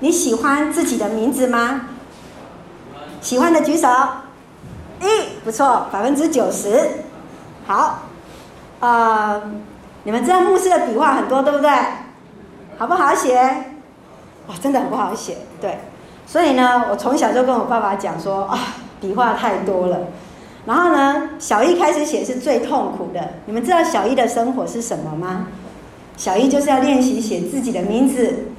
你喜欢自己的名字吗？喜欢的举手。一，不错，百分之九十。好，呃，你们知道牧师的笔画很多，对不对？好不好写？哇，真的很不好写。对，所以呢，我从小就跟我爸爸讲说啊，笔画太多了。然后呢，小一开始写是最痛苦的。你们知道小一的生活是什么吗？小一就是要练习写自己的名字。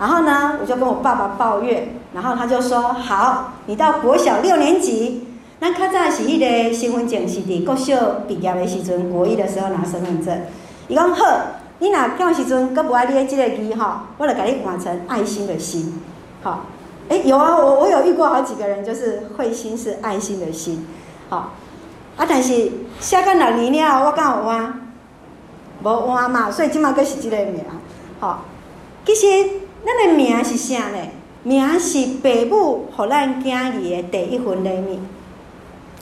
然后呢，我就跟我爸爸抱怨，然后他就说：“好，你到国小六年级，那较早是迄个身份证是伫国小毕业的时阵，国一的时候拿身份证。伊讲好，你若到时阵阁无爱你这个字哈，我就给你换成爱心的心。好，哎，有啊，我我有遇过好几个人，就是会心是爱心的心。”好，啊，但是写到六年了，我敢有换？无换嘛，所以即马阁是即个名。好，其实咱的名是啥呢？名是父母互咱囝儿的第一份礼物。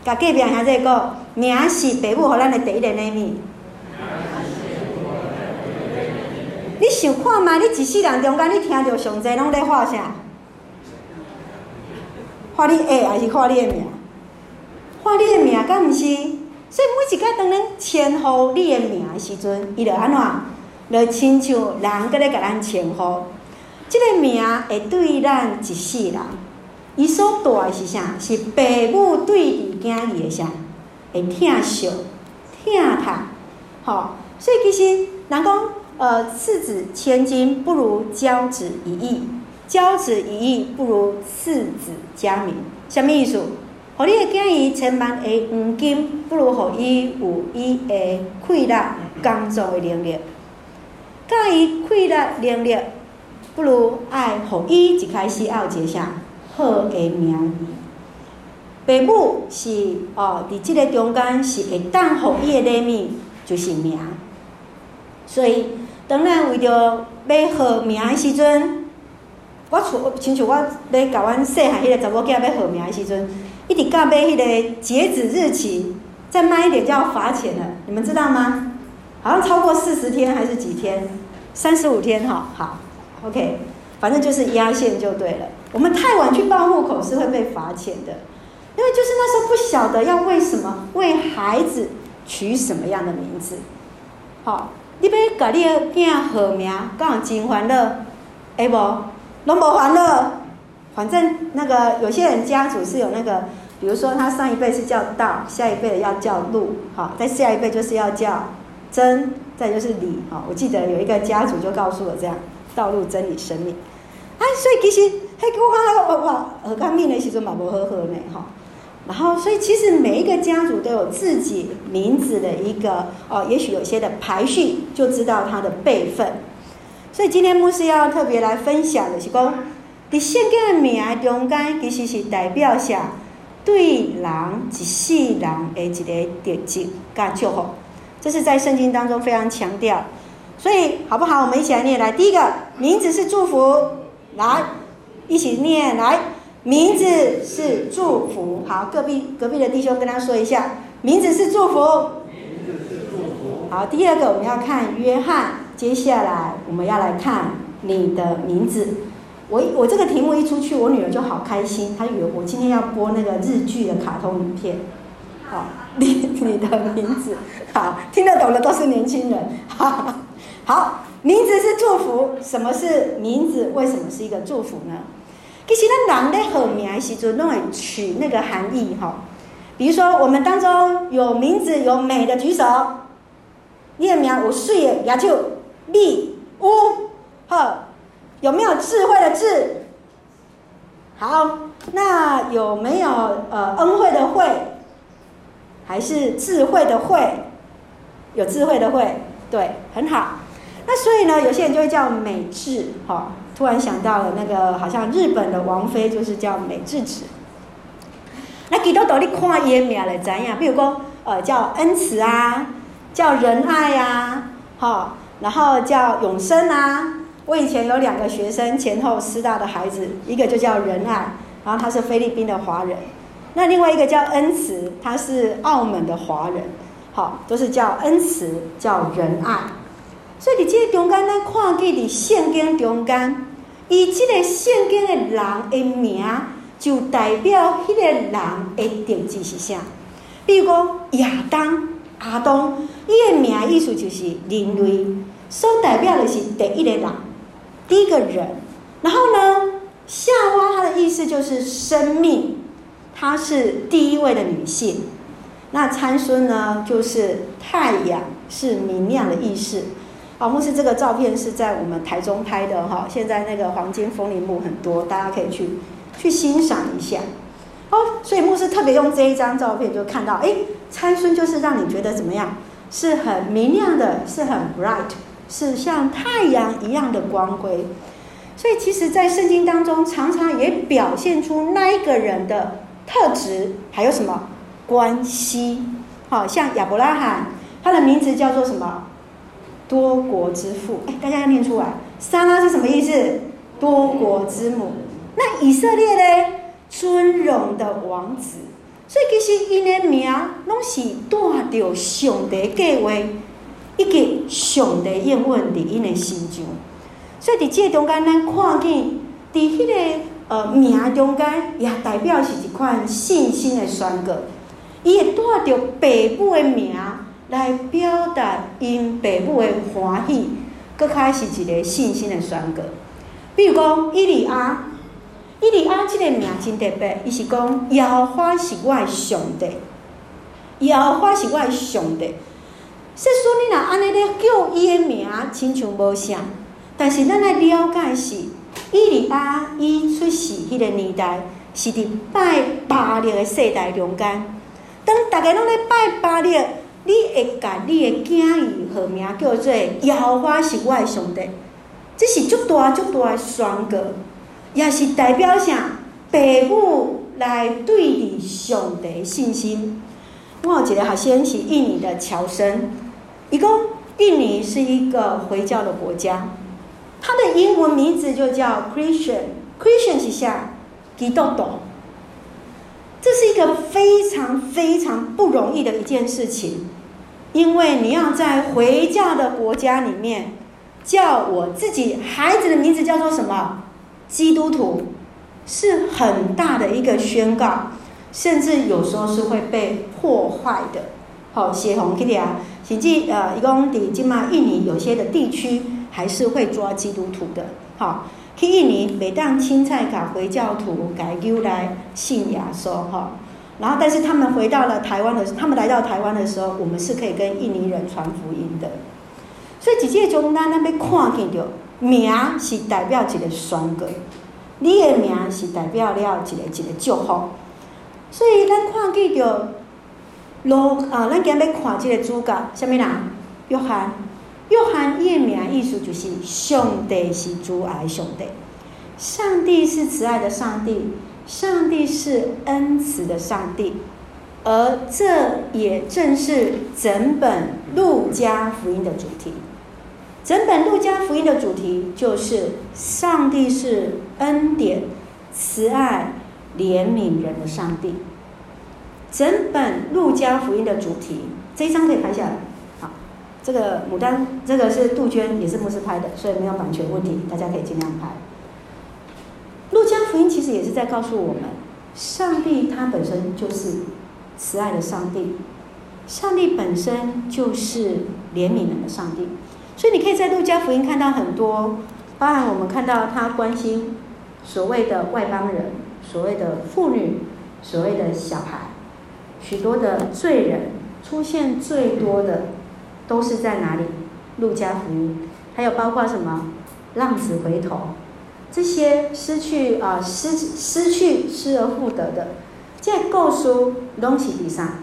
甲隔壁兄弟讲，名是父母互咱的第一个礼物。你想看嘛？你一世人中间，你听着上济拢咧喊啥？喊你诶，还是喊你的名？喊你的名，敢毋是？所以每一摆当咱称呼你的名的时阵，伊就安怎？就亲像人搁咧甲咱称呼。即个名会对咱一世人，伊所带的是啥？是父母对伊囝儿的啥？会疼惜、疼他。吼，所以其实人讲，呃，赐子千金不如教子一亿，教子一亿不如赐子佳名。啥物意思？互你的囝儿千万个黄金，不如互伊有伊的快乐工作的能力。甲伊快乐能力，不如爱互伊一开始要一个啥好个名字。父母是哦，伫即个中间是会当互伊的礼物，就是名。所以当然为着要号名的时阵，我厝亲像我咧甲阮细汉迄个查某囝要号名的时阵。一直到买迄个截止日期，再慢一点就要罚钱了，你们知道吗？好像超过四十天还是几天？三十五天哈，好，OK，反正就是压线就对了。我们太晚去报户口是会被罚钱的，因为就是那时候不晓得要为什么为孩子取什么样的名字。好，你要给你的囝号名，刚好真欢乐，哎不，拢无欢乐。反正那个有些人家族是有那个，比如说他上一辈是叫道，下一辈的要叫路，好，再下一辈就是要叫真，再就是理，好，我记得有一个家族就告诉我这样，道路真理生命，啊，所以其实嘿，我我我我刚命的时候嘛无好好呢，哈，然后所以其实每一个家族都有自己名字的一个哦，也许有些的排序就知道他的辈分，所以今天牧师要特别来分享的是讲。伫圣经的名中间，其实是代表下对人一世人的一个特质甲祝福，这是在圣经当中非常强调。所以好不好？我们一起来念来。第一个名字是祝福，来一起念来，名字是祝福。好，隔壁隔壁的弟兄跟他说一下，名字是祝福。名字是祝福。好，第二个我们要看约翰，接下来我们要来看你的名字。我我这个题目一出去，我女儿就好开心，她以为我今天要播那个日剧的卡通影片。好，你 你的名字，好，听得懂的都是年轻人。好，好，名字是祝福。什么是名字？为什么是一个祝福呢？其实咱人在取名的时阵，拢会取那个含义哈。比如说，我们当中有名字有美的举手，你的名有水的，也就立屋呵。有没有智慧的智？好，那有没有呃恩惠的惠？还是智慧的慧？有智慧的慧，对，很好。那所以呢，有些人就会叫美智，哈、突然想到了那个，好像日本的王妃就是叫美智子。那基督徒你看伊的名来怎样？比如说呃叫恩慈啊，叫仁爱啊，好、然后叫永生啊。我以前有两个学生，前后师大的孩子，一个就叫仁爱，然后他是菲律宾的华人，那另外一个叫恩慈，他是澳门的华人，好，都是叫恩慈，叫仁爱。所以你这些中间呢，看见的圣经中间，伊这个圣经的人的名，就代表迄个人的特质是啥？比如讲亚当、亚当，伊的名意思就是人类，所代表的是第一个人，第一个人。然后呢，夏娃它的意思就是生命，她是第一位的女性。那参孙呢，就是太阳，是明亮的意思。啊，牧师这个照片是在我们台中拍的哈，现在那个黄金风铃木很多，大家可以去去欣赏一下。哦，所以牧师特别用这一张照片，就看到，哎，参孙就是让你觉得怎么样？是很明亮的，是很 bright，是像太阳一样的光辉。所以其实，在圣经当中，常常也表现出那一个人的特质，还有什么关系？好像亚伯拉罕，他的名字叫做什么？多国之父，哎，大家要念出来。撒拉是什么意思？多国之母。那以色列呢？尊荣的王子。所以其实因的名拢是带着上帝计划，一个上帝应允伫因的心中。所以伫这中间，咱看见伫迄个呃名中间，也代表是一款信心的宣告。伊会带着爸母的名。来表达因父母的欢喜，佫开始一个信心的宣告。比如讲，伊利亚，伊利亚这个名真特别，伊是讲耶和华是我的上帝，耶和华是我的上帝。说说你若安尼咧叫伊的名，亲像无像，但是咱来了解是，以利亚伊出世迄个年代，是伫拜巴力的世代中间，当大家拢咧拜巴力。你会甲你的囝儿号名叫做耶和华是我的上帝，这是足大足大的宣告，也是代表啥？父母来对你上帝信心。我有一个学生是印尼的侨生，伊讲印尼是一个回教的国家，他的英文名字就叫 Christian，Christian 是啥？基督徒。这是一个非常非常不容易的一件事情。因为你要在回教的国家里面，叫我自己孩子的名字叫做什么？基督徒，是很大的一个宣告，甚至有时候是会被破坏的。好，写红 k 点啊，甚至呃，一共底今嘛，印尼有些的地区还是会抓基督徒的。好，去印尼每当青菜卡回教徒改丢来信耶稣哈。然后，但是他们回到了台湾的，他们来到台湾的时候，我们是可以跟印尼人传福音的。所以，直接从咱那边看见到，名是代表一个宣告，你的名是代表了一个一个祝福。所以，咱看见到，罗啊，咱今日要看这个主角，什么人？约翰。约翰伊的名意思就是上帝是主爱上帝，上帝是慈爱的上帝。上帝是恩慈的上帝，而这也正是整本路加福音的主题。整本路加福音的主题就是上帝是恩典、慈爱、怜悯人的上帝。整本路加福音的主题，这一张可以拍下来。这个牡丹，这个是杜鹃，也是牧师拍的，所以没有版权问题，大家可以尽量拍。路加福音其实也是在告诉我们，上帝他本身就是慈爱的上帝，上帝本身就是怜悯人的上帝，所以你可以在路加福音看到很多，包含我们看到他关心所谓的外邦人、所谓的妇女、所谓的小孩，许多的罪人出现最多的都是在哪里？路加福音，还有包括什么浪子回头。这些失去啊、呃、失失去失而复得的，这故事拢是第三，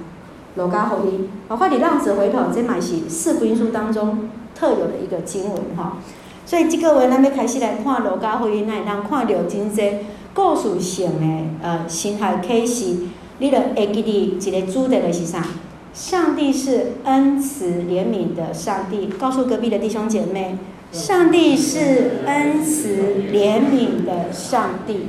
路加福音，包括你浪子回头，这嘛是四福音书当中特有的一个经文哈。所以这个话，咱要开始来看路加福音，那让看到真济故事性的呃新海启示，你着会记得一个主题的是啥？上帝是恩慈怜悯的上帝，告诉隔壁的弟兄姐妹。上帝是恩慈怜悯的上帝，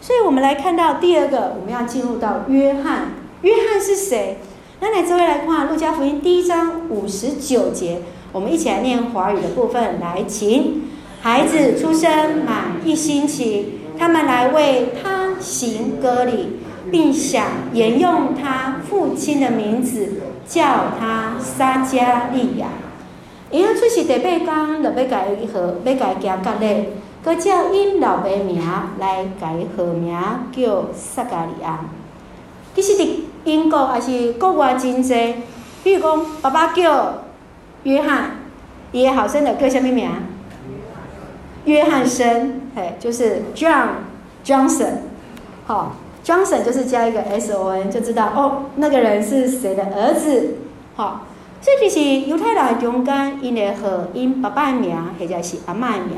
所以我们来看到第二个，我们要进入到约翰。约翰是谁？那来这位来看《路加福音》第一章五十九节，我们一起来念华语的部分。来，请孩子出生满一星期，他们来为他行割礼，并想沿用他父亲的名字，叫他撒迦利亚。因为出世第八天，就要改号，要改加割礼，搁照因老爸名来改号名叫撒迦利亚。其实伫英国还是国外真济，比如讲爸爸叫约翰，伊个后生就叫啥物名？约翰森，嘿，就是 John Johnson，好，Johnson 就是加一个 S O N，就知道哦，那个人是谁的儿子，好。这就是犹太人中间，因会和因爸爸的名，或者是阿嬷的名。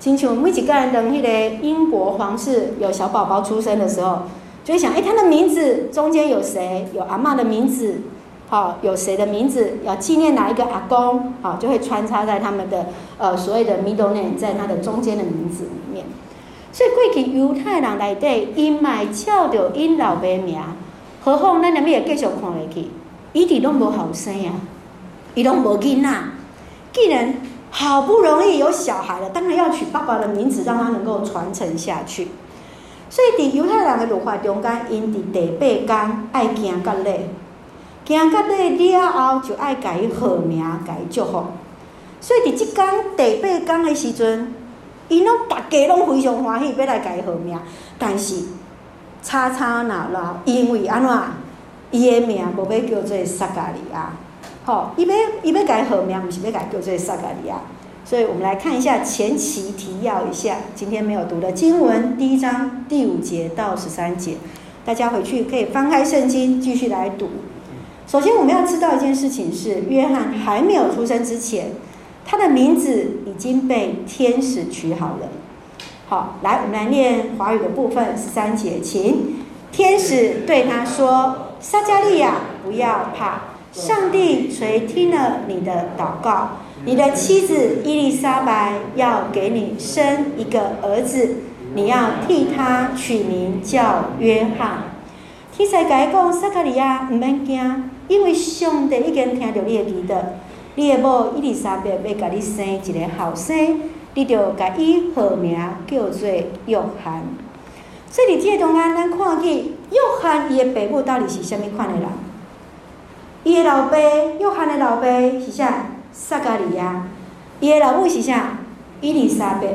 亲像每一个人等迄个英国皇室有小宝宝出生的时候，就会想，哎，他的名字中间有谁？有阿嬷的名字，好，有谁的名字？要纪念哪一个阿公？好，就会穿插在他们的呃所谓的 middle name，在他的中间的名字里面。所以过去犹太人内底，因卖照着因老爸名，何况咱两边也继续看下去，伊哋拢无后生啊。伊拢无囡仔，既然好不容易有小孩了，当然要取爸爸的名字，让他能够传承下去。所以，伫犹太人的文化中间，因伫第八天爱行割礼，行割礼了后就爱改号名，改祝福。所以，伫即天第八天的时阵，因拢大家拢非常欢喜，要来改号名。但是，吵吵闹闹，因为安怎，伊的名无要叫做撒加利亚。好，伊要伊要改号名，不是要改叫做撒加利亚。所以我们来看一下前期提要一下，今天没有读的经文，第一章第五节到十三节，大家回去可以翻开圣经继续来读。首先我们要知道一件事情是，约翰还没有出生之前，他的名字已经被天使取好了。好，来我们来念华语的部分，三节，请天使对他说：“撒迦利亚，不要怕。”上帝垂听了你的祷告，你的妻子伊丽莎白要给你生一个儿子，你要替他取名叫约翰。天使甲伊讲，撒迦利亚唔免惊，因为上帝已经听到你的祈祷，你的某伊丽莎白要甲你生一个后生，你就甲伊号名叫做约翰。所以，这中间咱看见约翰伊的爸母到底是虾米款的人？伊的老爸，约翰的老爸是啥？撒迦利亚。伊的老母是啥？伊丽莎白。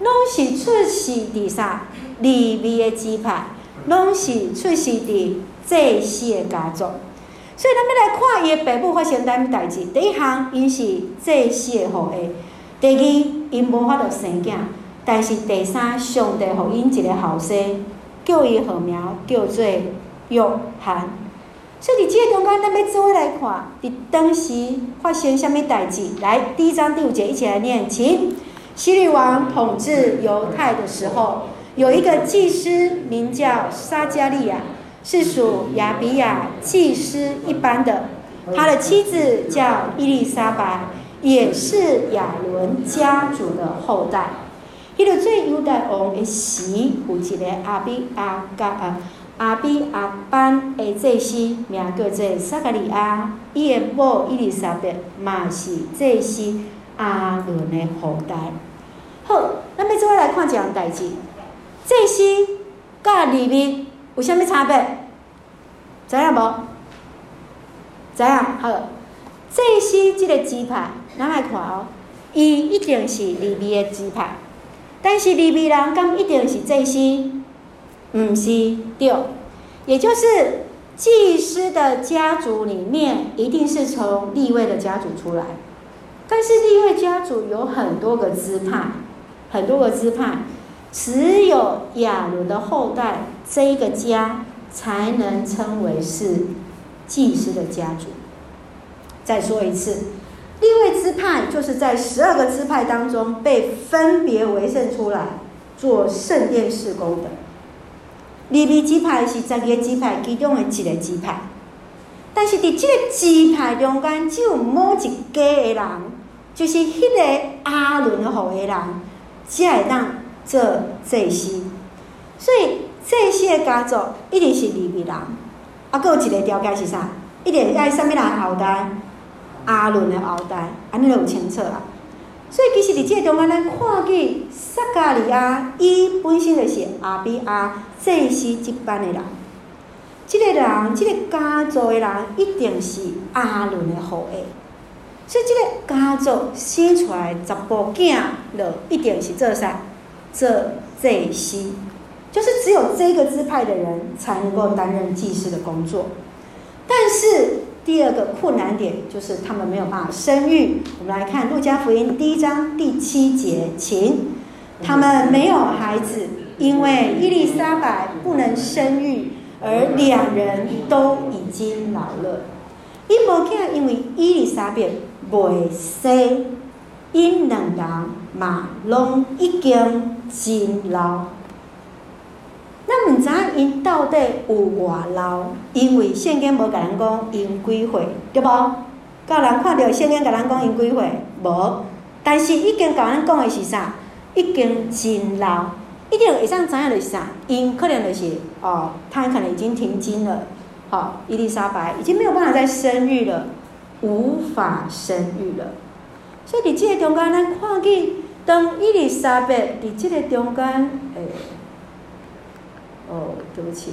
拢是出世伫啥？利未的支派，拢是出世伫祭司的家族。所以，咱要来看伊的爸母发生啥物代志。第一项，因是祭司的后裔；第二，因无法度生囝；但是第三，上帝予因一个后生，叫伊号名叫做约翰。所以伫，这个中间，咱要做来看，伫当时发生什么代志？来，第一章第五节，一起来念，请。希律王统治犹太的时候，有一个祭司名叫撒迦利亚，是属亚比亚祭司一班的。他的妻子叫伊丽莎白，也是亚伦家族的后代。伊个做犹大王的时，有一个阿比亚加啊。阿比阿班的祭司名叫做撒迦利亚，伊的某伊丽莎白嘛是祭司阿伦的后代。好，咱要做来看一样代志。祭司甲利未有啥物差别？知影无？知影？好，祭司即个支派，咱来看哦，伊一定是利未的支派，但是利未人敢一定是祭司？毋是对，也就是祭司的家族里面一定是从利未的家族出来，但是利未家族有很多个支派，很多个支派，只有亚伦的后代这一个家才能称为是祭司的家族。再说一次，立位支派就是在十二个支派当中被分别为圣出来做圣殿事工的。利未支派是十个支派其中的一个支派，但是伫这个支派中间，只有某一家的人，就是迄个阿伦的后裔人，才会当做祭司。所以祭司的家族一定是利未人。啊，阁有一个条件是啥？一定爱啥物人后代？阿伦的后代，安尼就有清楚啦。所以其实伫这个中间，咱看见撒迦利亚，伊本身就是阿比亚祭司这班的人。这个人，这个家族的人，一定是阿伦的后裔。所以这个家族生出来十部囝，就一定是做啥？这这些，就是只有这个支派的人才能够担任祭司的工作。但是第二个困难点就是他们没有办法生育。我们来看路加福音第一章第七节，请他们没有孩子，因为伊丽莎白不能生育，而两人都已经老了。伊无囝，因为伊丽莎白未生，因两人嘛拢已经真老。咱毋知影因到底有偌老，因为圣经无甲咱讲因几岁，对无？甲人看到圣经甲咱讲因几岁，无。但是已经甲咱讲的是啥？已经真老，一定会当知影的是啥？因可能就是哦，他可能已经停经了。好、哦，伊丽莎白已经没有办法再生育了，无法生育了。所以伫即个中间，咱看见当伊丽莎白伫即个中间，诶、哦，对不起，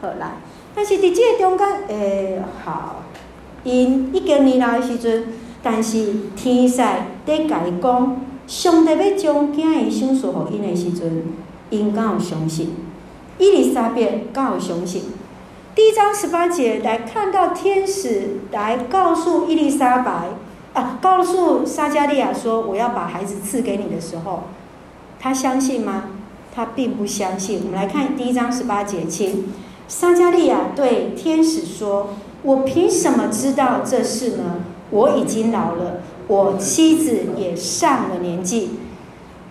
好来，但是伫这个中间，诶、好，因已经年老的时阵，但是天使在甲伊讲，上帝要将囝儿赏赐互因的时阵，因敢有相信？伊丽莎白敢有相信？第一章十八节来看到天使来告诉伊丽莎白，啊，告诉撒加利亚说，我要把孩子赐给你的时候，他相信吗？他并不相信。我们来看第一章十八节，请撒加利亚对天使说：“我凭什么知道这事呢？我已经老了，我妻子也上了年纪。”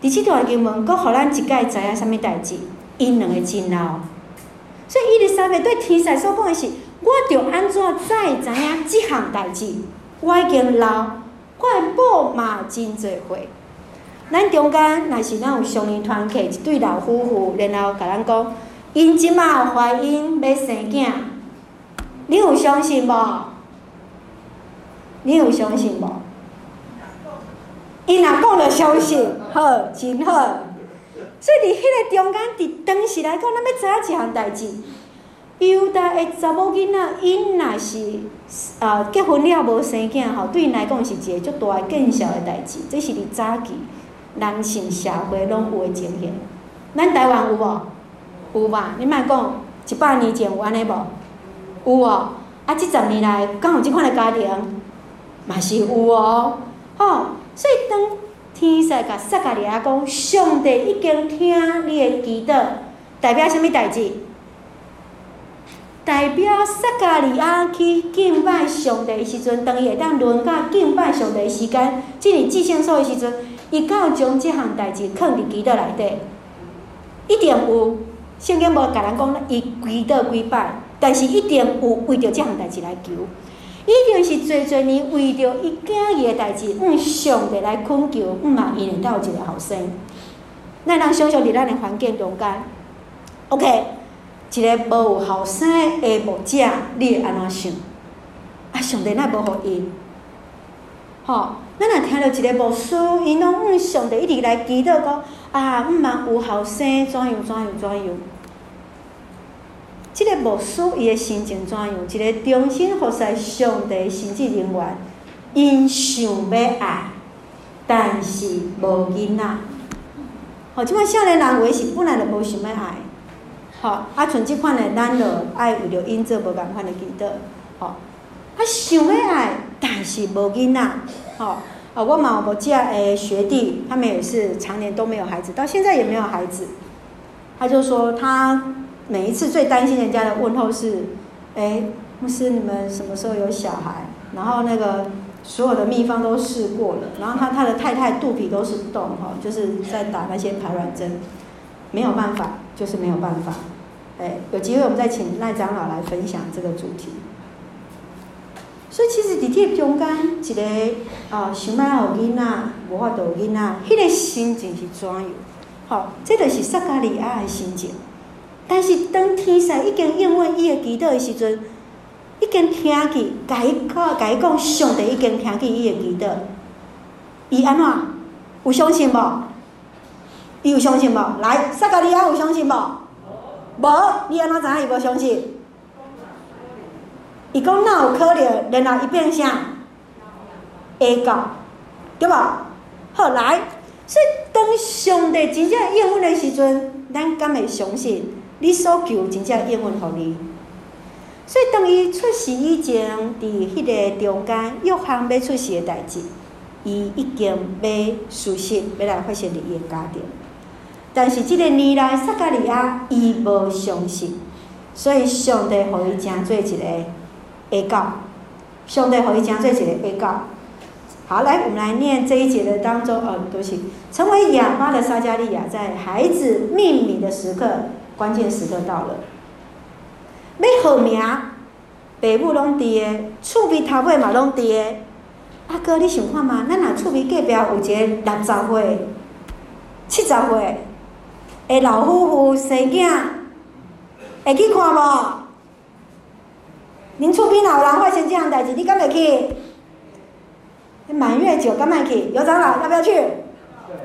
第七段经文，阁互咱一概知影什么代志？因两个真老。所以伊丽莎白对天使所讲的是：“我着安怎再知影这项代志？我已经老，我的某嘛真济岁。”咱中间若是咱有上年团契一对老夫妇，然后甲咱讲，因即马怀孕要生囝，你有相信无？你有相信无？因若讲着相信，好，真好。所以伫迄个中间，伫当时来讲，咱要知影一项代志，犹大的查某囡仔，因若是啊结婚了无生囝吼，对因来讲是一个足大个见笑的代志，这是伫早期。男性社会拢有诶情形，咱台湾有无？有吧？你莫讲一百年前有安尼无？有哦。啊，即十年来敢有即款诶家庭，嘛是有哦。吼，所以当天使甲撒迦利亚讲，上帝已经听你诶祈祷，代表啥物代志？代表撒加利亚去敬拜上帝诶时阵，当伊会当轮到敬拜上帝诶时间，即系至圣所诶时阵。伊敢有将即项代志藏伫祈祷内底，一定有。圣经无甲咱讲伊祈祷几摆，但是一定有为着即项代志来求，一定是侪侪年为着伊囝儿诶代志，嗯，上帝来恳求，嗯嘛，伊会得有一个后生。咱人想想伫咱诶环境中间，OK，一个无有后生诶牧者，你会安怎想？啊，上帝若无互伊，吼。咱若听到一个牧师，伊拢嗯，上帝一直来祈祷讲啊，毋茫有后生怎样怎样怎样。即个牧师伊的心情怎样？一个忠心服侍上帝神职人员，因想要爱，但是无囡仔。吼，即款少年人话是本来就无想要爱。吼，啊，像即款的咱着爱为着因做无共款的祈祷。吼，啊，想要爱，但是无囡仔。吼。啊，我嘛有这诶学弟，他们也是常年都没有孩子，到现在也没有孩子。他就说，他每一次最担心人家的问候是：诶，牧师，你们什么时候有小孩？然后那个所有的秘方都试过了，然后他他的太太肚皮都是洞哈，就是在打那些排卵针，没有办法，就是没有办法。诶，有机会我们再请赖长老来分享这个主题。所以其实伫这中间一个啊，想要有囡仔，无法度有囡仔，迄个心情是怎样？吼，这就是撒迦利亚的心情。但是当天神已经应允伊的祈祷的时阵，已经听去，甲伊讲，甲伊讲，上帝已经听去伊的祈祷。伊安怎？有相信无？伊有相信无？来，撒迦利亚有相信无？无，你安怎知影伊无相信？伊讲哪有可能？然后伊变啥？会到，对吧？好，来，所以当上帝真正应允的时阵，咱敢会相信你所求真正应允互你？所以当伊出世以前，伫迄个中间，约翰要出世的代志，伊已经要实现，要来发生伫伊的家庭。但是即个年来，撒迦利亚伊无相信，所以上帝互伊诚做一个会到，上帝互伊诚做一个会到。好，来，我们来念这一节的当中，哦，对不起，成为哑巴的撒迦利亚，在孩子命名的时刻，关键时刻到了。要好名，爸母拢伫个，厝边头尾嘛拢伫个。阿哥，你想看吗？咱若厝边隔壁有一个六十岁、七十岁的老夫妇生囝，会去看无？恁厝边若有人发生这样代志，你敢会去？满月酒敢会去？有长老要不要去？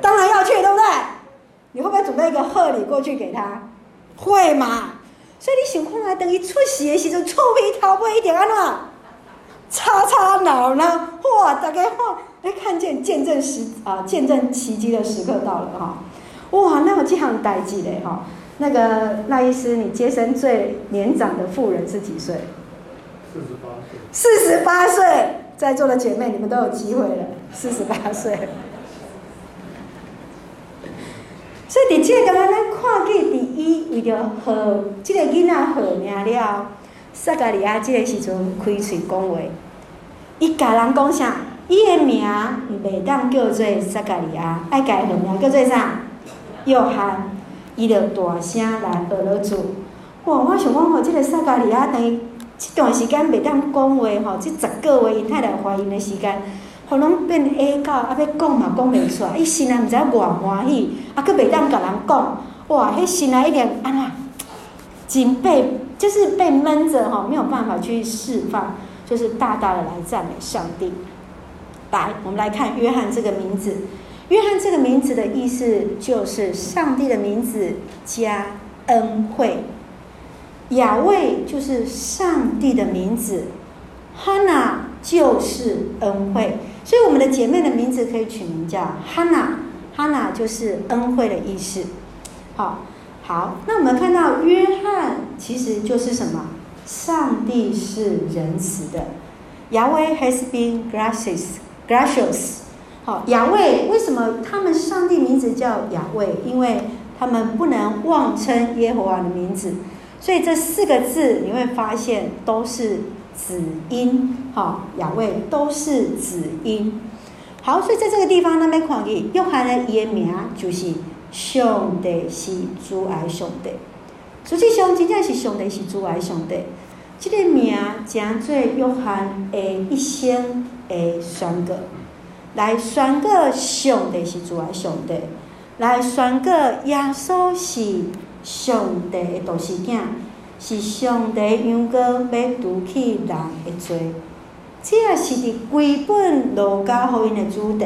当然要去，对不对？你会不会准备一个贺礼过去给他？会嘛？所以你想看啊，等于出世的时阵，厝边头尾一定安怎？吵吵闹闹，哇！大家哇，来看见见证时啊，见证奇迹的时刻到了哈！哇，那有这样代志嘞哈！那个赖医师，你接生最年长的妇人是几岁？四十八岁。四十八岁，在座的姐妹，你们都有机会了。四十八岁。所以，伫即个咱看见，伫伊为着号即个囡仔好名了，撒迦利亚即个时阵开喙讲话，伊甲人讲啥？伊的名袂当叫做撒迦利亚，爱改个名叫做啥？约翰。伊着大声来学了主。哇！我想讲吼，即个撒迦利亚等于即段时间袂当讲话吼，即十个月因太太怀孕的时间。可能变矮到，啊要讲嘛讲袂出来，伊心内毋知偌欢喜，啊阁袂当甲人讲，哇！迄心内一点安怎，真被 就是被闷着吼，没有办法去释放，就是大大的来赞美上帝。来，我们来看约翰这个名字，约翰这个名字的意思就是上帝的名字加恩惠，雅卫就是上帝的名字，哈娜就是恩惠。所以我们的姐妹的名字可以取名叫哈娜，哈娜就是恩惠的意思。好，好，那我们看到约翰其实就是什么？上帝是仁慈的，Yahweh has been gracious, gracious。好，雅卫为什么他们上帝名字叫雅卫？因为他们不能妄称耶和华的名字，所以这四个字你会发现都是。子音，好，雅卫都是子音，好，所以在这个地方那边看见，约翰的伊的名就是上帝是主爱上帝，实际上真正是上帝是主爱上帝，这个名称做约翰的一生的宣告，来宣告上帝是主啊上帝，来宣告耶稣是上帝的独生子。是上帝羊羔要除去人的罪，这也是伫归本路加福音的主题。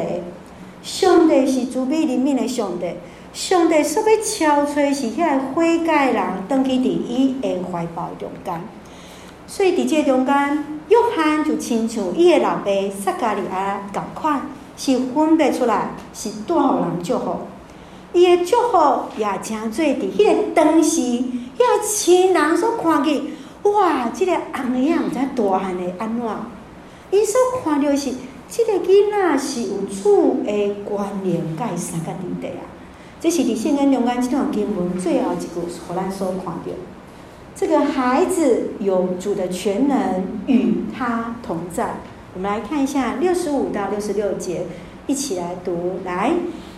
上帝是主悲怜悯的上帝，上帝所要超找是遐悔改人，登去伫伊的怀抱中间。所以伫这中间，约翰就亲像伊的老爸撒迦利亚共款，是分别出来，是带予人祝福。伊的祝福也诚做伫迄个当时。迄个亲人所看见，哇！这个红娘毋知大汉会安怎？伊所看到是，这个囡仔是有主的关联，甲伊三个弟弟啊。这是伫圣经中间这段经文最后一句，互咱所看到。这个孩子有主的全能与他同在。我们来看一下六十五到六十六节，一起来读。来，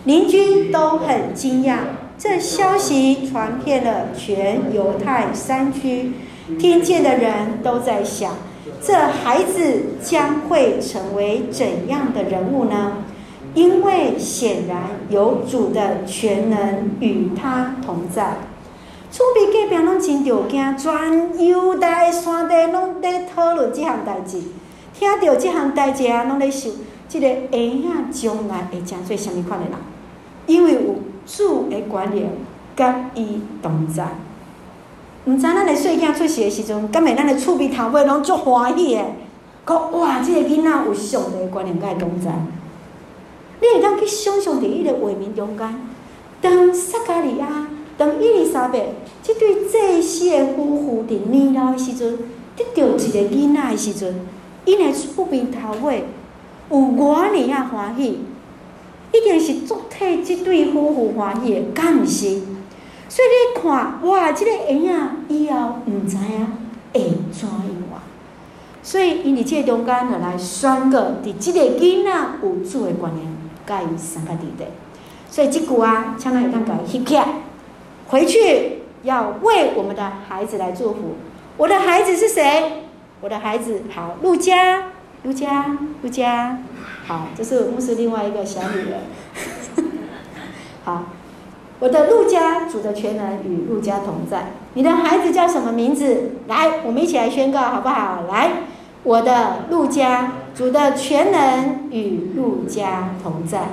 邻居都很惊讶。这消息传遍了全犹太山区，听见的人都在想：这孩子将会成为怎样的人物呢？因为显然有主的全能与他同在。厝边隔壁拢真着惊，全犹太山地拢在讨论这项代志，听到这项代志啊，拢在想。这个婴仔将来会成做什么款的人？因为有主的观念甲伊同在。毋知咱的细囝出世的时阵，敢会咱的厝边头尾拢足欢喜的，讲哇，这个囡仔有上帝的观念甲伊同在。你会当去想象伫伊个画面中间，当撒加利亚、当伊丽莎白这对祭司的夫妇伫年老的时阵，得到一个囡仔的时阵，伊的厝边头尾有偌尔啊欢喜，一定是足替这对夫妇欢喜的，敢毋是？所以你看，哇，这个婴仔以后毋知影会怎样啊。所以因伫这个中间，就来宣告伫这个囡仔有主的观念，甲伊三个弟弟。所以即句啊，请咱会当甲伊翕起来，回去要为我们的孩子来祝福。我的孩子是谁？我的孩子好，路加，路加，路加，好，这是牧师另外一个小女儿。好。我的路加，主的全能与路加同在。你的孩子叫什么名字？来，我们一起来宣告，好不好？来，我的路加，主的全能与路加同在。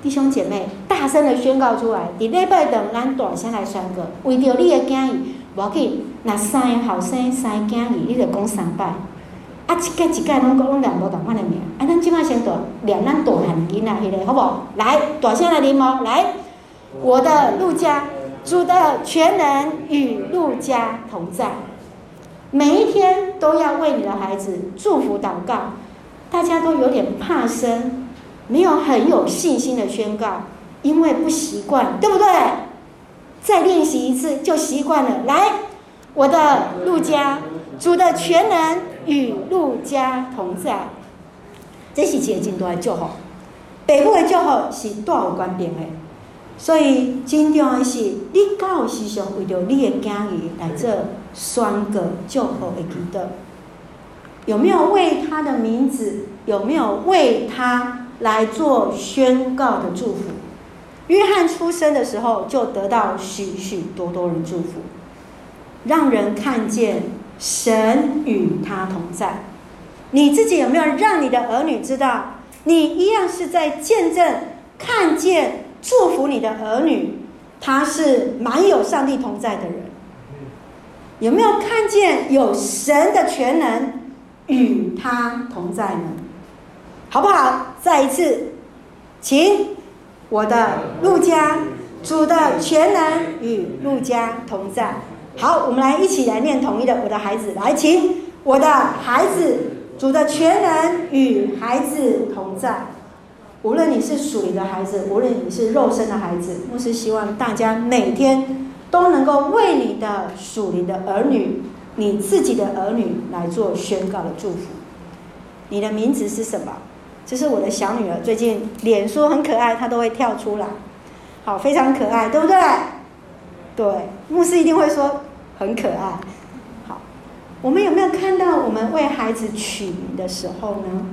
弟兄姐妹，大声的宣告出来。你礼拜等咱大声来宣告，为着你的囝儿，无要紧。那三个后生，三个囝儿，你就讲三拜。啊，一届一届拢讲拢念无同款的名。啊，咱即马先读念咱大汉囡仔迄个，好不？来，大声来念哦，来。我的陆家，主的全能与陆家同在，每一天都要为你的孩子祝福祷告。大家都有点怕生，没有很有信心的宣告，因为不习惯，对不对？再练习一次就习惯了。来，我的路加，主的全能与路加同在，这是一个真大的祝福。父母的祝福是大有关系的。所以，真重要的是，你敢有时常为着你的囝儿来做宣告祝福的祈祷？有没有为他的名字？有没有为他来做宣告的祝福？约翰出生的时候，就得到许许多多人祝福，让人看见神与他同在。你自己有没有让你的儿女知道，你一样是在见证、看见？祝福你的儿女，他是满有上帝同在的人。有没有看见有神的全能与他同在呢？好不好？再一次，请我的陆家，主的全能与陆家同在。好，我们来一起来念统一的。我的孩子，来，请我的孩子，主的全能与孩子同在。无论你是属灵的孩子，无论你是肉身的孩子，牧师希望大家每天都能够为你的属灵的儿女、你自己的儿女来做宣告的祝福。你的名字是什么？这是我的小女儿，最近脸书很可爱，她都会跳出来，好，非常可爱，对不对？对，牧师一定会说很可爱。好，我们有没有看到我们为孩子取名的时候呢？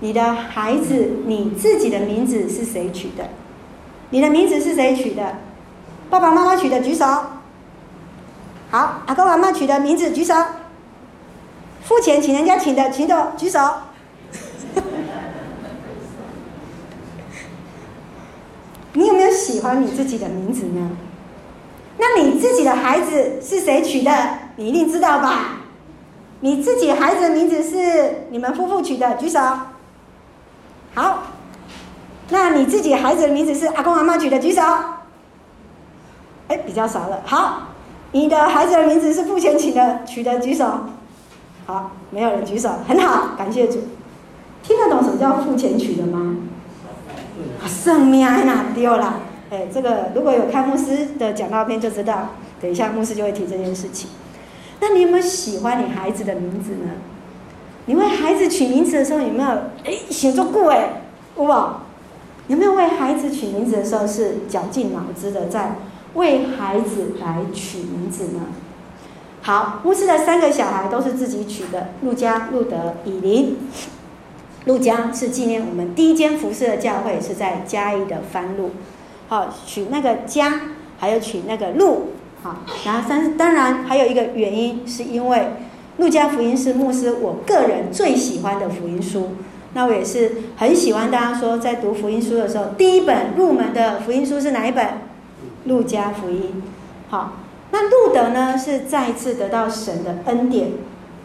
你的孩子，你自己的名字是谁取的？你的名字是谁取的？爸爸妈妈取的举手。好，阿公阿妈取的名字举手。付钱请人家请的请的举手。你有没有喜欢你自己的名字呢？那你自己的孩子是谁取的？你一定知道吧？你自己孩子的名字是你们夫妇取的，举手。好，那你自己孩子的名字是阿公阿妈取的，举手。哎，比较少了。好，你的孩子的名字是付钱取的取的，举手。好，没有人举手，很好，感谢主。听得懂什么叫付钱取的吗？圣命哪丢了？哎，这个如果有看牧师的讲道片就知道，等一下牧师就会提这件事情。那你有没有喜欢你孩子的名字呢？你为孩子取名字的时候有没有哎写作过哎，有无？有没有为孩子取名字的时候是绞尽脑汁的在为孩子来取名字呢？好，牧师的三个小孩都是自己取的，路加、路德、以琳。路加是纪念我们第一间服饰的教会是在嘉义的番路，好取那个嘉，还有取那个路，好，然后三当然还有一个原因是因为。路加福音是牧师我个人最喜欢的福音书，那我也是很喜欢大家说，在读福音书的时候，第一本入门的福音书是哪一本？路加福音。好，那路德呢是再一次得到神的恩典，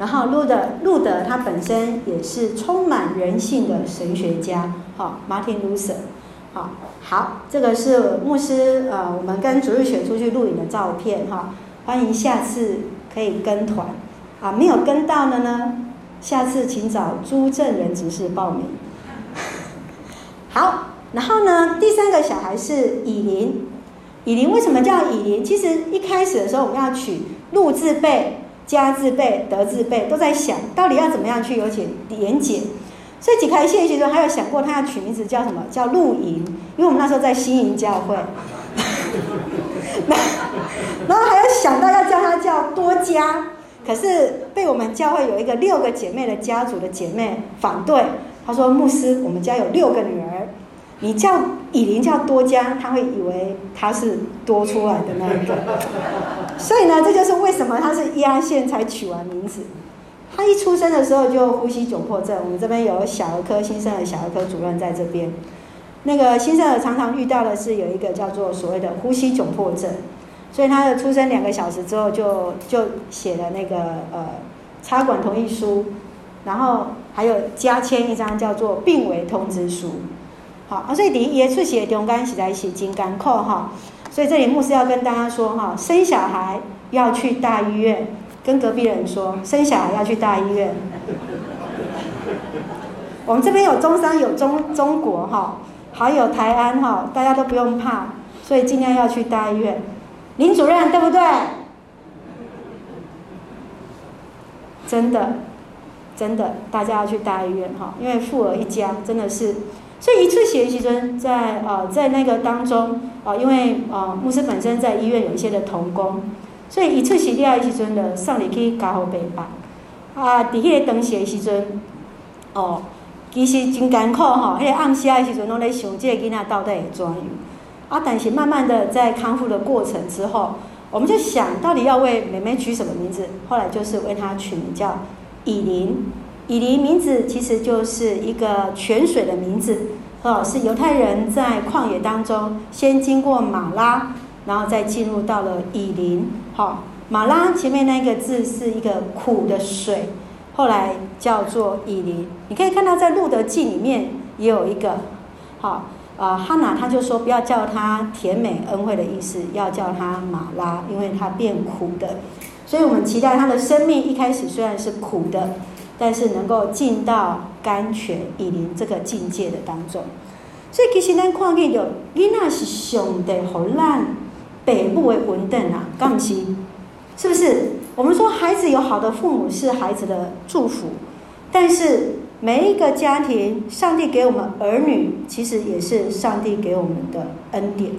然后路德路德他本身也是充满人性的神学家。好，Martin Luther。好，好，这个是牧师呃，我们跟主日学出去录影的照片哈，欢迎下次可以跟团啊，没有跟到的呢，下次请找朱正仁执事报名。好，然后呢，第三个小孩是以琳，以琳为什么叫以琳？其实一开始的时候，我们要取路字辈、家字辈、德字辈，都在想到底要怎么样去有解连结。所以几开线其实还有想过，他要取名字叫什么？叫露营，因为我们那时候在新营教会。然后还有想到要叫他叫多家，可是被我们教会有一个六个姐妹的家族的姐妹反对。他说：“牧师，我们家有六个女儿，你叫以琳叫多家，他会以为他是多出来的那一个。所以呢，这就是为什么他是压线才取完名字。”他一出生的时候就呼吸窘迫症，我们这边有小儿科新生儿小儿科主任在这边。那个新生儿常常遇到的是有一个叫做所谓的呼吸窘迫症，所以他的出生两个小时之后就就写了那个呃插管同意书，然后还有加签一张叫做病危通知书。好啊，所以第一耶出血中间实在是真艰苦哈，所以这里牧师要跟大家说哈，生小孩要去大医院。跟隔壁人说，生小孩要去大医院。我们这边有中山，有中中国哈，还有台安哈，大家都不用怕，所以尽量要去大医院。林主任对不对？真的，真的，大家要去大医院哈，因为富儿一家真的是，所以一次学习中在呃在那个当中啊，因为呃牧师本身在医院有一些的童工。所以一出世了的时阵，就送入去加护病房。啊，伫迄个当时的时阵，哦，其实真艰苦吼。迄个暗时的时阵，拢咧想这个囡仔到底会怎样？啊，但是慢慢的在康复的过程之后，我们就想到底要为妹妹取什么名字？后来就是为她取名叫以琳。以琳名字其实就是一个泉水的名字，哦，是犹太人在旷野当中先经过马拉。然后再进入到了以琳，好，马拉前面那个字是一个苦的水，后来叫做以琳。你可以看到在路德记里面也有一个，好，啊，哈娜他就说不要叫他甜美恩惠的意思，要叫他马拉，因为他变苦的。所以我们期待他的生命一开始虽然是苦的，但是能够进到甘泉以琳这个境界的当中。所以其实咱看见就，囡仔是上帝好烂。北部为稳定啊，刚西，是不是？我们说孩子有好的父母是孩子的祝福，但是每一个家庭，上帝给我们儿女，其实也是上帝给我们的恩典。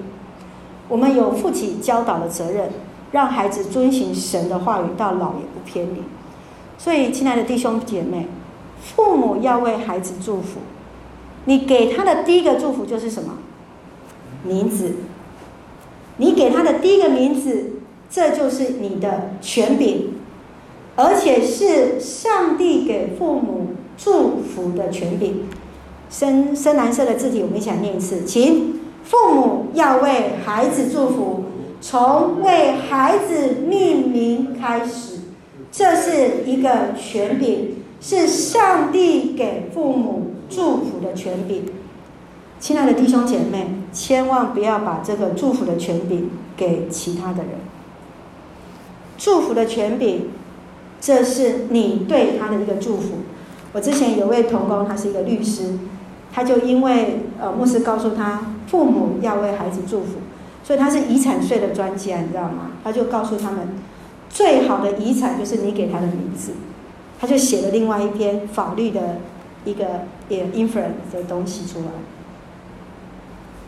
我们有负起教导的责任，让孩子遵循神的话语，到老也不偏离。所以，亲爱的弟兄姐妹，父母要为孩子祝福，你给他的第一个祝福就是什么？名字。你给他的第一个名字，这就是你的权柄，而且是上帝给父母祝福的权柄。深深蓝色的字体，我们一起来念一次，请父母要为孩子祝福，从为孩子命名开始，这是一个权柄，是上帝给父母祝福的权柄。亲爱的弟兄姐妹，千万不要把这个祝福的权柄给其他的人。祝福的权柄，这是你对他的一个祝福。我之前有位同工，他是一个律师，他就因为呃牧师告诉他，父母要为孩子祝福，所以他是遗产税的专家，你知道吗？他就告诉他们，最好的遗产就是你给他的名字。他就写了另外一篇法律的一个也 inference 的东西出来。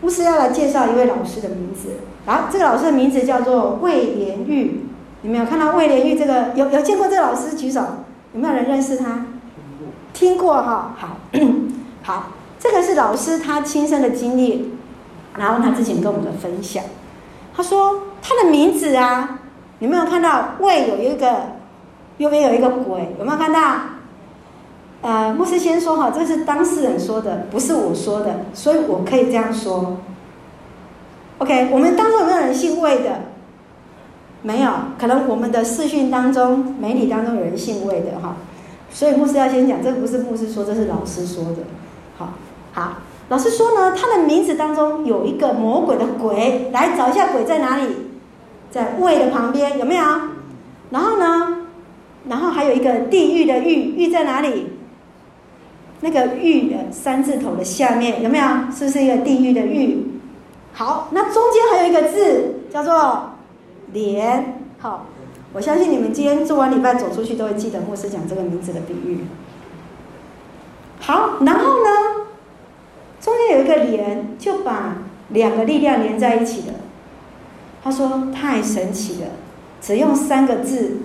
牧师要来介绍一位老师的名字，啊，这个老师的名字叫做魏连玉。有没有看到魏连玉这个？有有见过这个老师举手？有没有人认识他？听过哈？好，好，这个是老师他亲身的经历，然后他之前跟我们的分享。他说他的名字啊，有没有看到魏有一个右边有一个鬼？有没有看到？呃，牧师先说哈，这是当事人说的，不是我说的，所以我可以这样说。OK，我们当中有没有人姓魏的？没有，可能我们的视讯当中、媒体当中有人姓魏的哈，所以牧师要先讲，这不是牧师说，这是老师说的。好，好，老师说呢，他的名字当中有一个魔鬼的鬼，来找一下鬼在哪里，在胃的旁边有没有？然后呢，然后还有一个地狱的狱，狱在哪里？那个狱的三字头的下面有没有？是不是一个地狱的狱？好，那中间还有一个字叫做“连”。好，我相信你们今天做完礼拜走出去都会记得牧师讲这个名字的比喻。好，然后呢，中间有一个“连”，就把两个力量连在一起的。他说太神奇了，只用三个字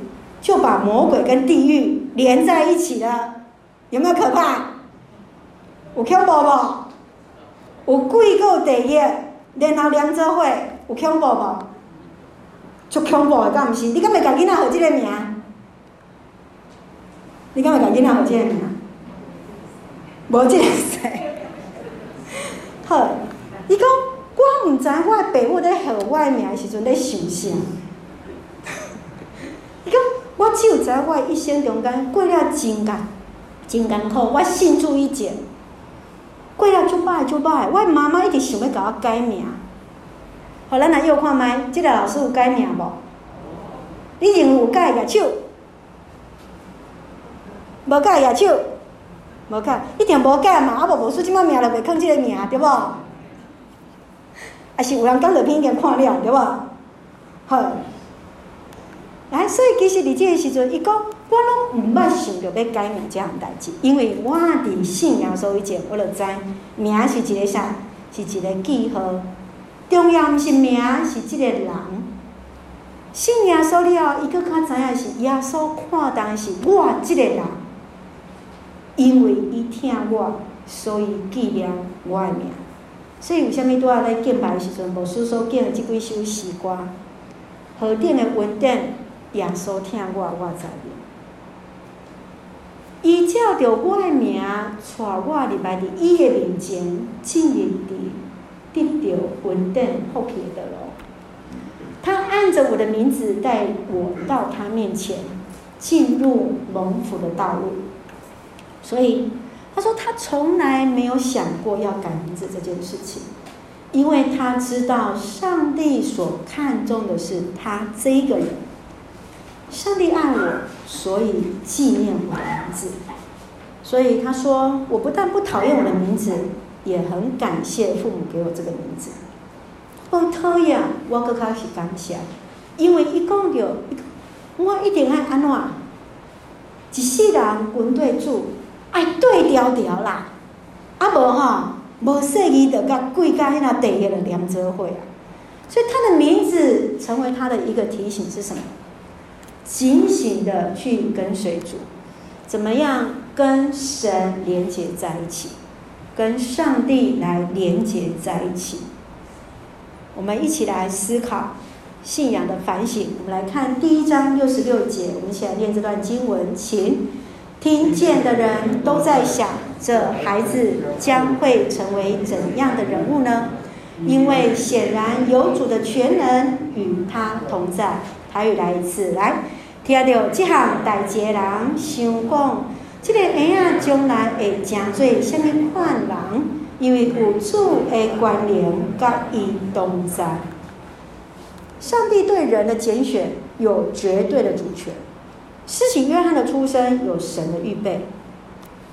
就把魔鬼跟地狱连在一起了，有没有可怕？有恐怖不？有鬼够地狱。然后连做伙有恐怖无？足恐怖的，敢毋是？你敢会甲囡仔号这个名？你敢会甲囡仔号这个名？无这个事。好，伊讲我毋知我的爸母咧号我的名的时阵咧想啥。伊讲我只有知我的一生中间过了真艰真艰苦，我信主以前。过了就歹就歹，我妈妈一直想要甲我改名。好，咱来又看觅，即个老师有改名无？你认为有改个手？无改个手？无改，一定无改嘛？啊无无输，即摆名就袂囥这个名，对无？啊是有人讲着偏见看了，对无？好，来，所以其实伫这个时阵，伊讲。我拢毋捌想着要改名这样代志，因为我伫信仰，所以前，我就知名是一个啥，是一个记号。重要毋是名，是即个人。信耶稣了后，伊佫较知影是耶稣看重是我即个人，因为伊疼我，所以记念我的名。所以为虾米拄仔咧敬拜的时阵，无师所敬的即几首诗歌，何等的稳定，耶稣听我，我知影。伊照着我的名，带我入来伫伊的面前，进入伫得到稳定福气的路。他按着我的名字带我到他面前，进入蒙福的道路。所以他说他从来没有想过要改名字这件事情，因为他知道上帝所看重的是他这个人。上帝爱我，所以纪念我的名字。所以他说，我不但不讨厌我的名字，也很感谢父母给我这个名字。我讨厌，我更加是感谢，因为一讲到，我一定爱安怎，一世人滚对住爱对调调啦，啊无哈，无说伊就甲贵甲迄那地个的连做伙啊。所以他的名字成为他的一个提醒是什么？警醒的去跟随主，怎么样跟神连接在一起，跟上帝来连接在一起。我们一起来思考信仰的反省。我们来看第一章六十六节，我们一起来念这段经文，请听见的人都在想：这孩子将会成为怎样的人物呢？因为显然有主的全能与他同在。台语来一次，来。听到这项代志的人想讲，这个婴仔将来会成做什么款人？因为有主的关联，甲伊同在。上帝对人的拣选有绝对的主权。施洗约翰的出生有神的预备，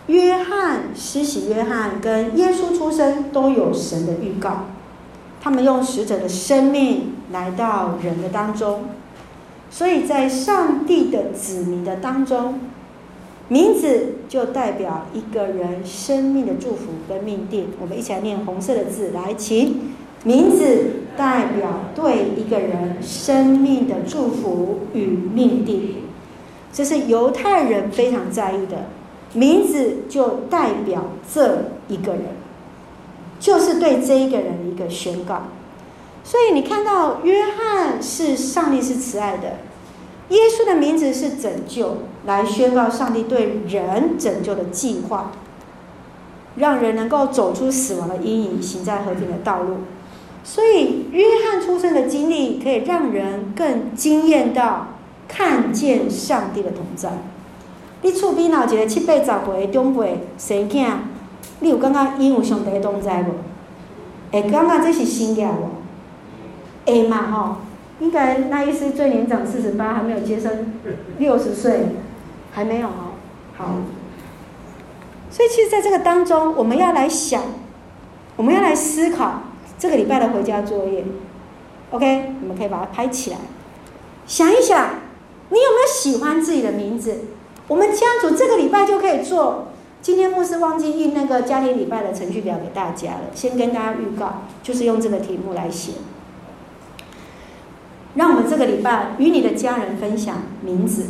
约翰施洗约翰跟耶稣出生都有神的预告。他们用使者的生命来到人的当中。所以在上帝的子民的当中，名字就代表一个人生命的祝福跟命定。我们一起来念红色的字，来，请名字代表对一个人生命的祝福与命定。这是犹太人非常在意的，名字就代表这一个人，就是对这一个人的一个宣告。所以你看到约翰是上帝是慈爱的，耶稣的名字是拯救，来宣告上帝对人拯救的计划，让人能够走出死亡的阴影，行在和平的道路。所以，约翰出生的经历可以让人更惊艳到看见上帝的同在。你厝边有一个七八十岁的长辈生囝，你有感觉伊有上帝的同在无？会感觉这是新嘅无？会嘛吼？应该那意思最年长四十八，还没有接生六十岁，还没有。好，所以其实在这个当中，我们要来想，我们要来思考。这个礼拜的回家作业，OK，你们可以把它拍起来，想一想，你有没有喜欢自己的名字？我们家族这个礼拜就可以做。今天牧师忘记印那个家庭礼拜的程序表给大家了，先跟大家预告，就是用这个题目来写。让我们这个礼拜与你的家人分享名字。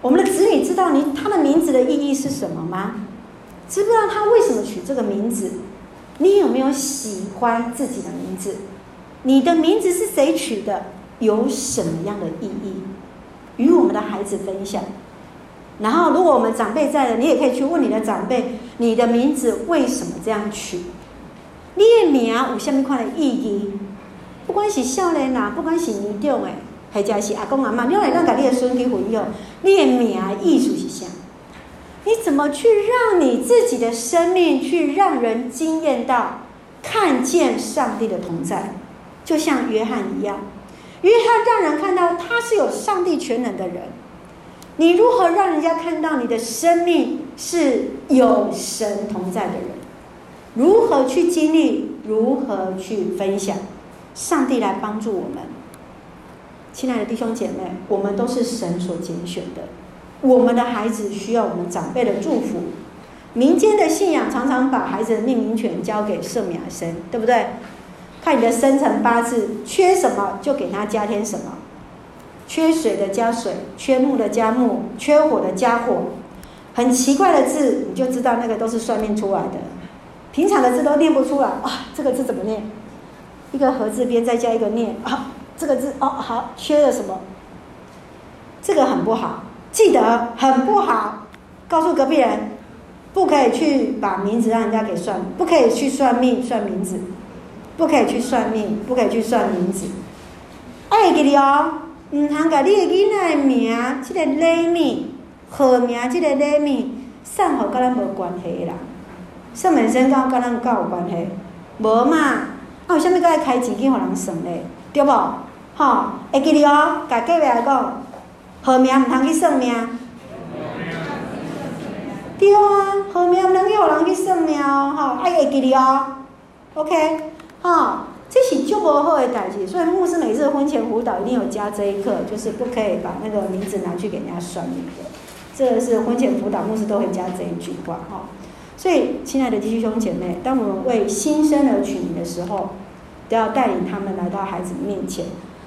我们的子女知道你他的名字的意义是什么吗？知不知道他为什么取这个名字？你有没有喜欢自己的名字？你的名字是谁取的？有什么样的意义？与我们的孩子分享。然后，如果我们长辈在了，你也可以去问你的长辈：你的名字为什么这样取？你的名有什么样的意义？不管是少年呐，不管是年长的，或者是阿公阿妈，你来让家里的孙去分享，你的名意思是啥？你怎么去让你自己的生命去让人惊艳到看见上帝的同在？就像约翰一样，因为他让人看到他是有上帝全能的人。你如何让人家看到你的生命是有神同在的人？如何去经历？如何去分享？上帝来帮助我们。亲爱的弟兄姐妹，我们都是神所拣选的。我们的孩子需要我们长辈的祝福。民间的信仰常常把孩子的命名权交给圣母来生，对不对？看你的生辰八字缺什么，就给他加添什么。缺水的加水，缺木的加木，缺火的加火。很奇怪的字，你就知道那个都是算命出来的。平常的字都念不出来，啊，这个字怎么念？一个禾字边再加一个念，啊，这个字哦好，缺了什么？这个很不好。记得很不好，告诉隔壁人，不可以去把名字让人家给算，不可以去算命算名字，不可以去算命，不可以去算名字。爱记得哦，唔通甲你的囡仔的名，即个礼物，号名，即个礼物，送好甲咱无关系啦。算命先生甲咱够有关系，无嘛？啊，为什么搁爱开钱去互人算咧？对不？吼，会记得哦，甲隔壁来讲。号名毋通去算命，对啊，号名毋通去互人去算命哦，吼，爱会记哩哦，OK，啊，这是足无好的代志，所以牧师每次婚前辅导一定有加这一课，就是不可以把那个名字拿去给人家算命的，这是婚前辅导牧师都会加这一句话，哈。所以，亲爱的弟兄姐妹，当我们为新生儿取名的时候，都要带领他们来到孩子面前，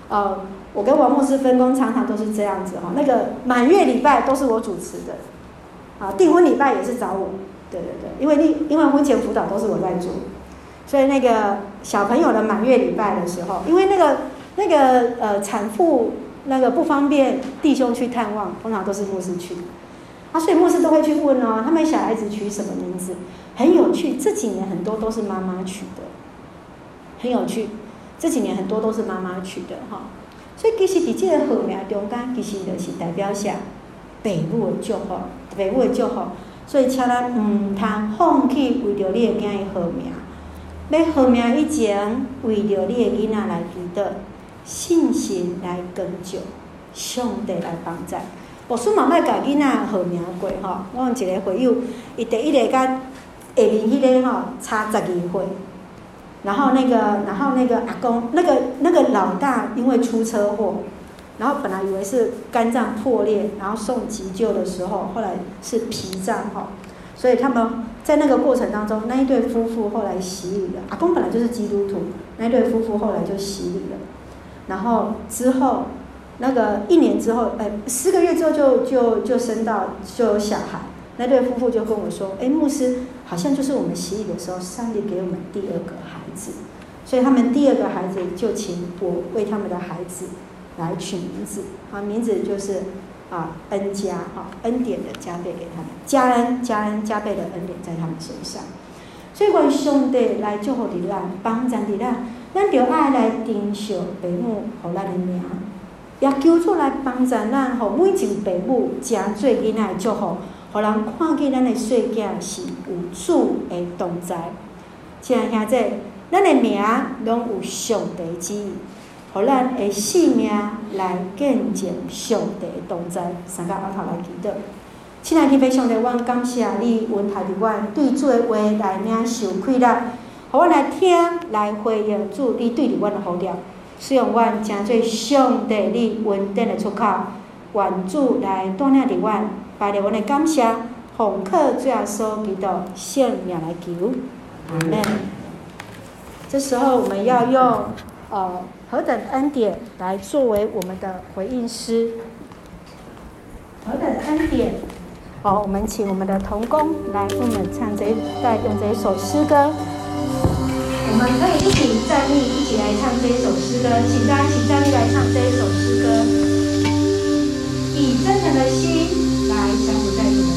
呃。我跟王牧师分工，常常都是这样子哈。那个满月礼拜都是我主持的，啊，订婚礼拜也是找我。对对对，因为因为婚前辅导都是我在做，所以那个小朋友的满月礼拜的时候，因为那个那个呃产妇那个不方便弟兄去探望，通常都是牧师去。啊，所以牧师都会去问哦，他们小孩子取什么名字？很有趣，这几年很多都是妈妈取的，很有趣，这几年很多都是妈妈取的哈。所以其实伫这个号名中间，其实就是代表啥？父母的祝福，父母的祝福。所以请咱毋通放弃为着你的囝的号名，要号名以前，为着你的囡仔来祈祷，信心来耕就，上帝来帮助。我说妈妈甲囡仔号名过吼，我有一个会友，伊第一个甲下面迄个吼差十二岁。然后那个，然后那个阿公，那个那个老大因为出车祸，然后本来以为是肝脏破裂，然后送急救的时候，后来是脾脏吼，所以他们在那个过程当中，那一对夫妇后来洗礼了。阿公本来就是基督徒，那一对夫妇后来就洗礼了。然后之后那个一年之后，哎，四个月之后就就就生到就有小孩。那对夫妇就跟我说：“哎，牧师，好像就是我们洗礼的时候，上帝给我们第二个孩子，所以他们第二个孩子就请我为他们的孩子来取名字，啊，名字就是啊恩加哈，恩典的加倍给他们，加恩加恩加倍的恩典在他们身上。所以愿上帝来祝福你咱，帮助你咱，咱就爱来珍惜父母和咱的名，也求出来帮助咱，和每一个父母真做囡仔的祝福，互人看见咱的细囝是有主的同在。亲爱兄弟，咱的名拢有上帝之意，互咱的性命来见证上帝同在。三个阿头来祈祷。亲爱的天父上帝，阮感谢你，允许阮对主的话来领受快乐，互阮来听，来回应主你对阮的呼召，使用阮成做上帝你稳定的出口，愿主来带领着阮，带领阮的感谢，奉靠主耶稣基督圣名来求，阿门。这时候我们要用呃何等恩典来作为我们的回应师何等恩典好我们请我们的童工来为我们唱这一带用这一首诗歌。我们可以一起站立一起来唱这一首诗歌。请大家请站立来唱这一首诗歌。以真诚的心来相互在你